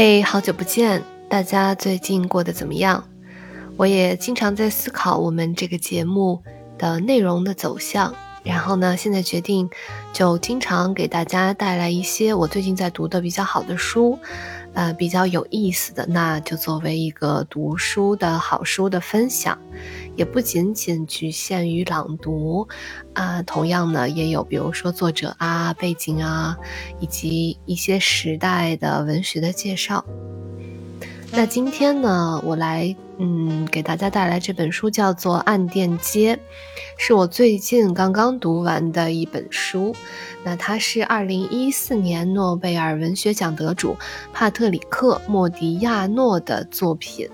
嘿，好久不见，大家最近过得怎么样？我也经常在思考我们这个节目的内容的走向，然后呢，现在决定就经常给大家带来一些我最近在读的比较好的书，呃，比较有意思的，那就作为一个读书的好书的分享。也不仅仅局限于朗读，啊，同样呢，也有比如说作者啊、背景啊，以及一些时代的文学的介绍。那今天呢，我来嗯给大家带来这本书，叫做《暗店街》，是我最近刚刚读完的一本书。那它是二零一四年诺贝尔文学奖得主帕特里克·莫迪亚诺的作品。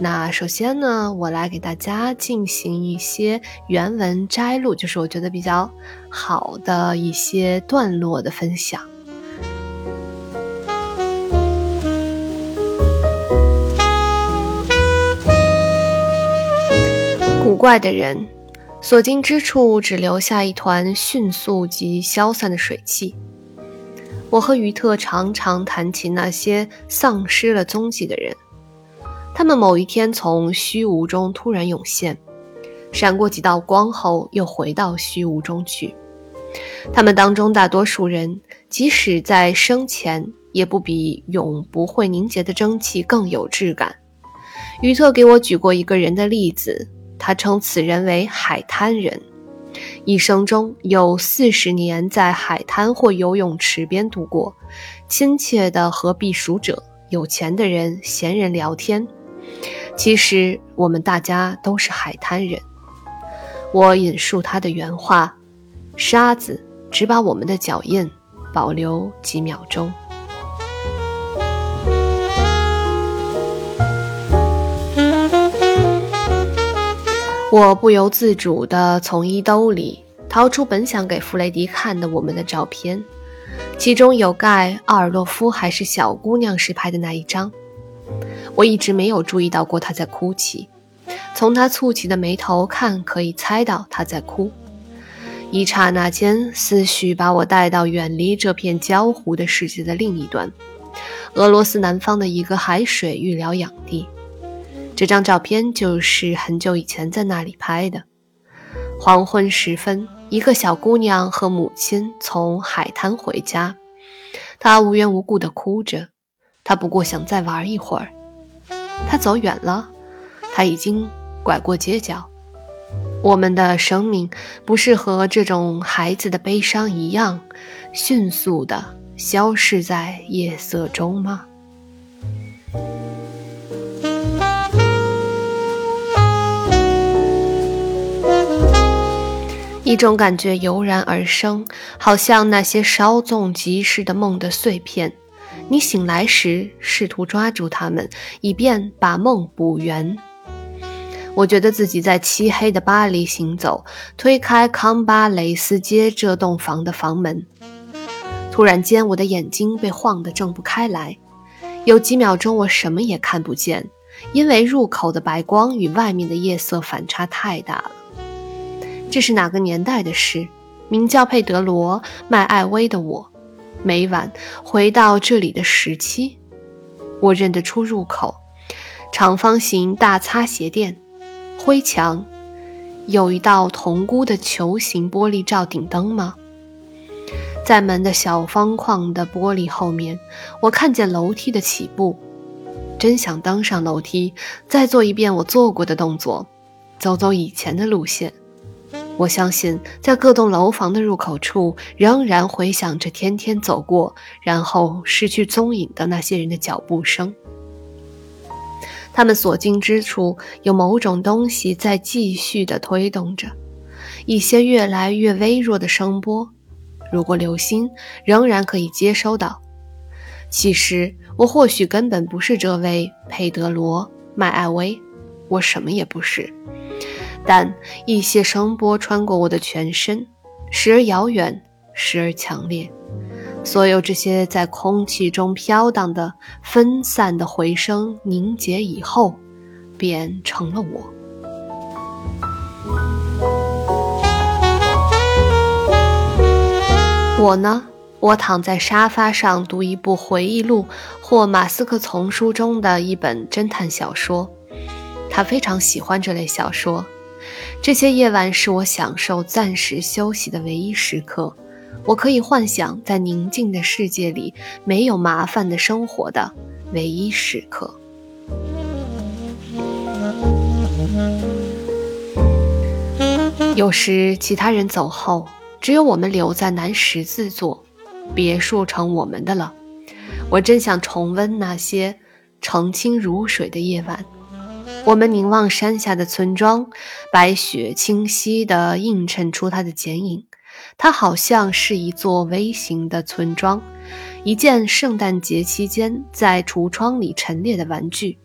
那首先呢，我来给大家进行一些原文摘录，就是我觉得比较好的一些段落的分享。怪的人，所经之处只留下一团迅速及消散的水汽。我和于特常常谈起那些丧失了踪迹的人。他们某一天从虚无中突然涌现，闪过几道光后又回到虚无中去。他们当中大多数人，即使在生前，也不比永不会凝结的蒸汽更有质感。于特给我举过一个人的例子，他称此人为海滩人，一生中有四十年在海滩或游泳池边度过，亲切的和避暑者、有钱的人、闲人聊天。其实我们大家都是海滩人。我引述他的原话：“沙子只把我们的脚印保留几秒钟。”我不由自主地从衣兜里掏出本想给弗雷迪看的我们的照片，其中有盖奥尔洛夫还是小姑娘时拍的那一张。我一直没有注意到过他在哭泣，从他蹙起的眉头看，可以猜到他在哭。一刹那间，思绪把我带到远离这片焦糊的世界的另一端——俄罗斯南方的一个海水浴疗养地。这张照片就是很久以前在那里拍的。黄昏时分，一个小姑娘和母亲从海滩回家，她无缘无故地哭着，她不过想再玩一会儿。她走远了，她已经拐过街角。我们的生命不是和这种孩子的悲伤一样，迅速地消逝在夜色中吗？一种感觉油然而生，好像那些稍纵即逝的梦的碎片。你醒来时，试图抓住它们，以便把梦补圆。我觉得自己在漆黑的巴黎行走，推开康巴雷斯街这栋房的房门。突然间，我的眼睛被晃得睁不开来。有几秒钟，我什么也看不见，因为入口的白光与外面的夜色反差太大了。这是哪个年代的事？名叫佩德罗·麦艾薇的我。每晚回到这里的时期，我认得出入口，长方形大擦鞋店，灰墙，有一道铜箍的球形玻璃罩顶灯吗？在门的小方框的玻璃后面，我看见楼梯的起步，真想登上楼梯，再做一遍我做过的动作，走走以前的路线。我相信，在各栋楼房的入口处，仍然回响着天天走过，然后失去踪影的那些人的脚步声。他们所经之处，有某种东西在继续地推动着，一些越来越微弱的声波。如果留心，仍然可以接收到。其实，我或许根本不是这位佩德罗·麦艾薇，我什么也不是。但一些声波穿过我的全身，时而遥远，时而强烈。所有这些在空气中飘荡的分散的回声凝结以后，变成了我。我呢？我躺在沙发上读一部回忆录或马斯克丛书中的一本侦探小说。他非常喜欢这类小说。这些夜晚是我享受暂时休息的唯一时刻。我可以幻想在宁静的世界里没有麻烦的生活的唯一时刻。有时其他人走后，只有我们留在南十字座，别墅成我们的了。我真想重温那些澄清如水的夜晚。我们凝望山下的村庄，白雪清晰地映衬出它的剪影。它好像是一座微型的村庄，一件圣诞节期间在橱窗里陈列的玩具。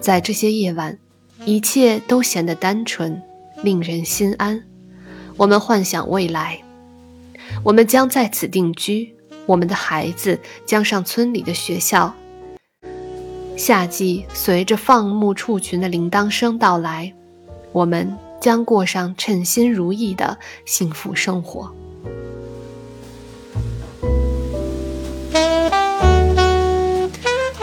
在这些夜晚，一切都显得单纯，令人心安。我们幻想未来，我们将在此定居，我们的孩子将上村里的学校。夏季随着放牧畜群的铃铛声到来，我们。将过上称心如意的幸福生活。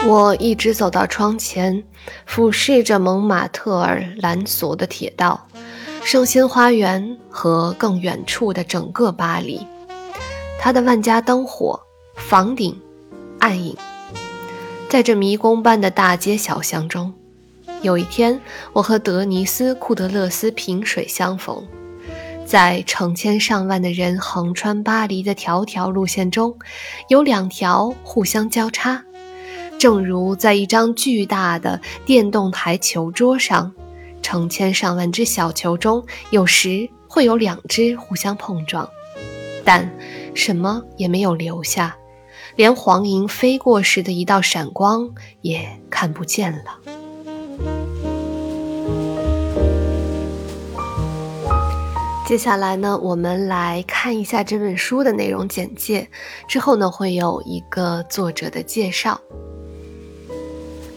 我一直走到窗前，俯视着蒙马特尔蓝索的铁道、圣心花园和更远处的整个巴黎。它的万家灯火、房顶、暗影，在这迷宫般的大街小巷中。有一天，我和德尼斯·库德勒斯萍水相逢，在成千上万的人横穿巴黎的条条路线中，有两条互相交叉，正如在一张巨大的电动台球桌上，成千上万只小球中有时会有两只互相碰撞，但什么也没有留下，连黄莺飞过时的一道闪光也看不见了。接下来呢，我们来看一下这本书的内容简介。之后呢，会有一个作者的介绍。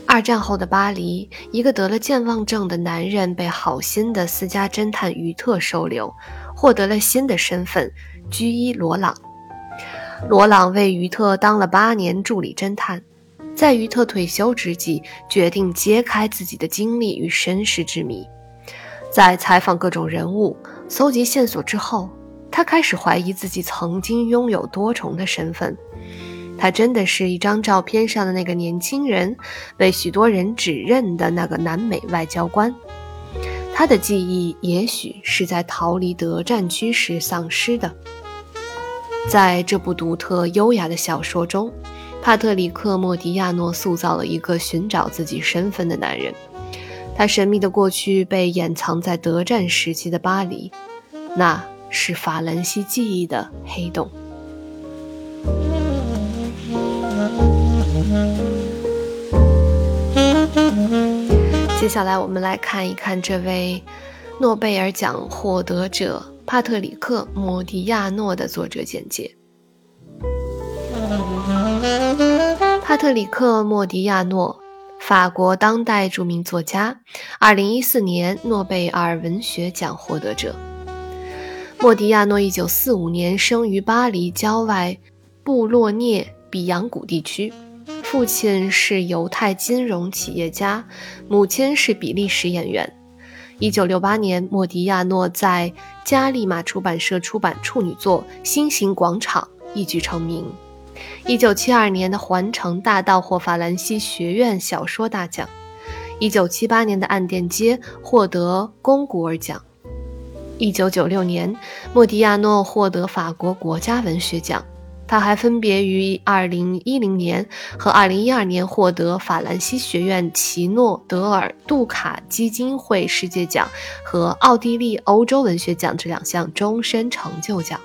二战后的巴黎，一个得了健忘症的男人被好心的私家侦探于特收留，获得了新的身份——居伊·罗朗。罗朗为于特当了八年助理侦探，在于特退休之际，决定揭开自己的经历与身世之谜。在采访各种人物。搜集线索之后，他开始怀疑自己曾经拥有多重的身份。他真的是一张照片上的那个年轻人，被许多人指认的那个南美外交官。他的记忆也许是在逃离德战区时丧失的。在这部独特优雅的小说中，帕特里克·莫迪亚诺塑造了一个寻找自己身份的男人。他神秘的过去被掩藏在德战时期的巴黎，那是法兰西记忆的黑洞。接下来，我们来看一看这位诺贝尔奖获得者帕特里克·莫迪亚诺的作者简介。帕特里克·莫迪亚诺。法国当代著名作家，二零一四年诺贝尔文学奖获得者。莫迪亚诺一九四五年生于巴黎郊外布洛涅比扬谷地区，父亲是犹太金融企业家，母亲是比利时演员。一九六八年，莫迪亚诺在加利玛出版社出版处女作《星形广场》，一举成名。一九七二年的《环城大道》获法兰西学院小说大奖，一九七八年的《暗电街》获得龚古尔奖，一九九六年，莫迪亚诺获得法国国家文学奖。他还分别于二零一零年和二零一二年获得法兰西学院奇诺德尔杜卡基金会世界奖和奥地利欧洲文学奖这两项终身成就奖。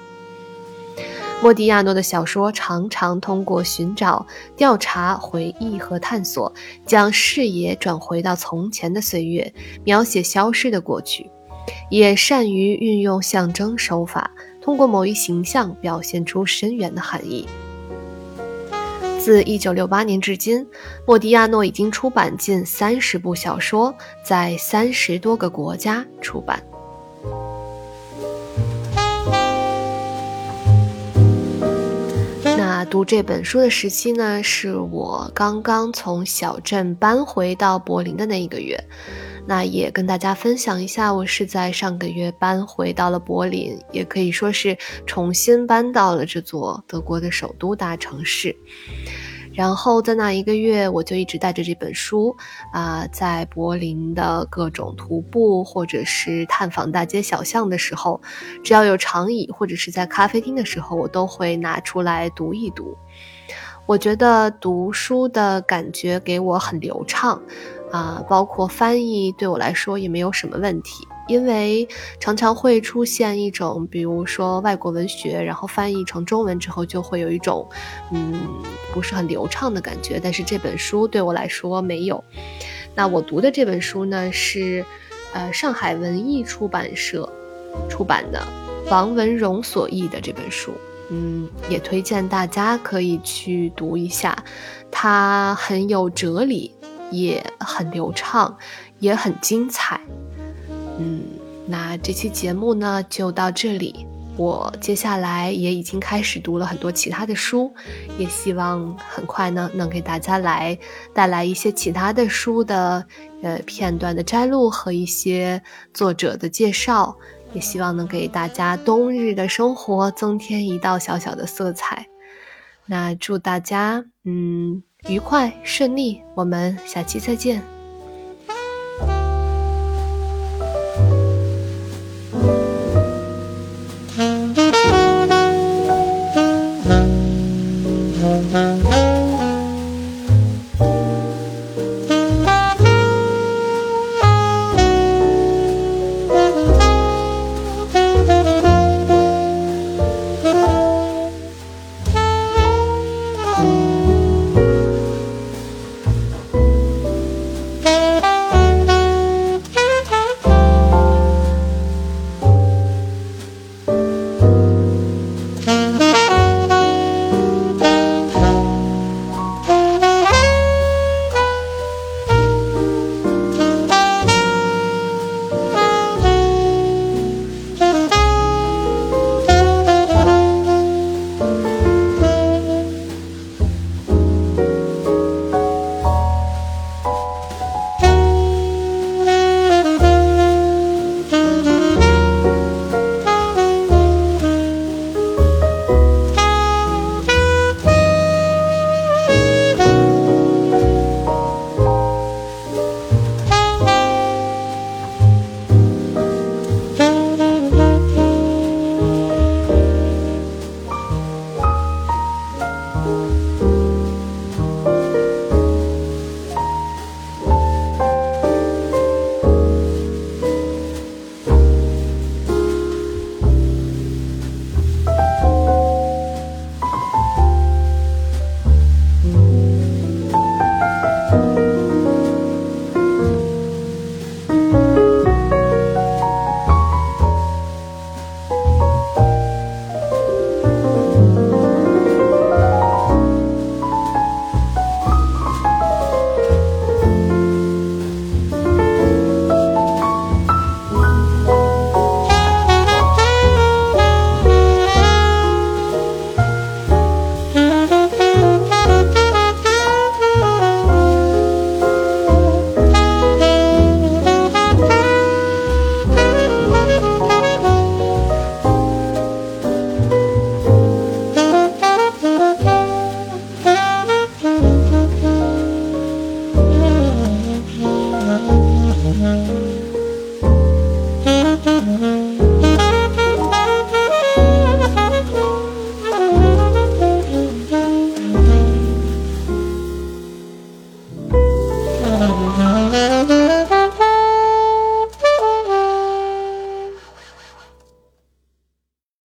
莫迪亚诺的小说常常通过寻找、调查、回忆和探索，将视野转回到从前的岁月，描写消失的过去，也善于运用象征手法，通过某一形象表现出深远的含义。自1968年至今，莫迪亚诺已经出版近三十部小说，在三十多个国家出版。那读这本书的时期呢，是我刚刚从小镇搬回到柏林的那一个月。那也跟大家分享一下，我是在上个月搬回到了柏林，也可以说是重新搬到了这座德国的首都大城市。然后在那一个月，我就一直带着这本书，啊，在柏林的各种徒步或者是探访大街小巷的时候，只要有长椅或者是在咖啡厅的时候，我都会拿出来读一读。我觉得读书的感觉给我很流畅，啊，包括翻译对我来说也没有什么问题。因为常常会出现一种，比如说外国文学，然后翻译成中文之后，就会有一种，嗯，不是很流畅的感觉。但是这本书对我来说没有。那我读的这本书呢，是，呃，上海文艺出版社出版的王文荣所译的这本书。嗯，也推荐大家可以去读一下，它很有哲理，也很流畅，也很精彩。嗯，那这期节目呢就到这里。我接下来也已经开始读了很多其他的书，也希望很快呢能给大家来带来一些其他的书的呃片段的摘录和一些作者的介绍，也希望能给大家冬日的生活增添一道小小的色彩。那祝大家嗯愉快顺利，我们下期再见。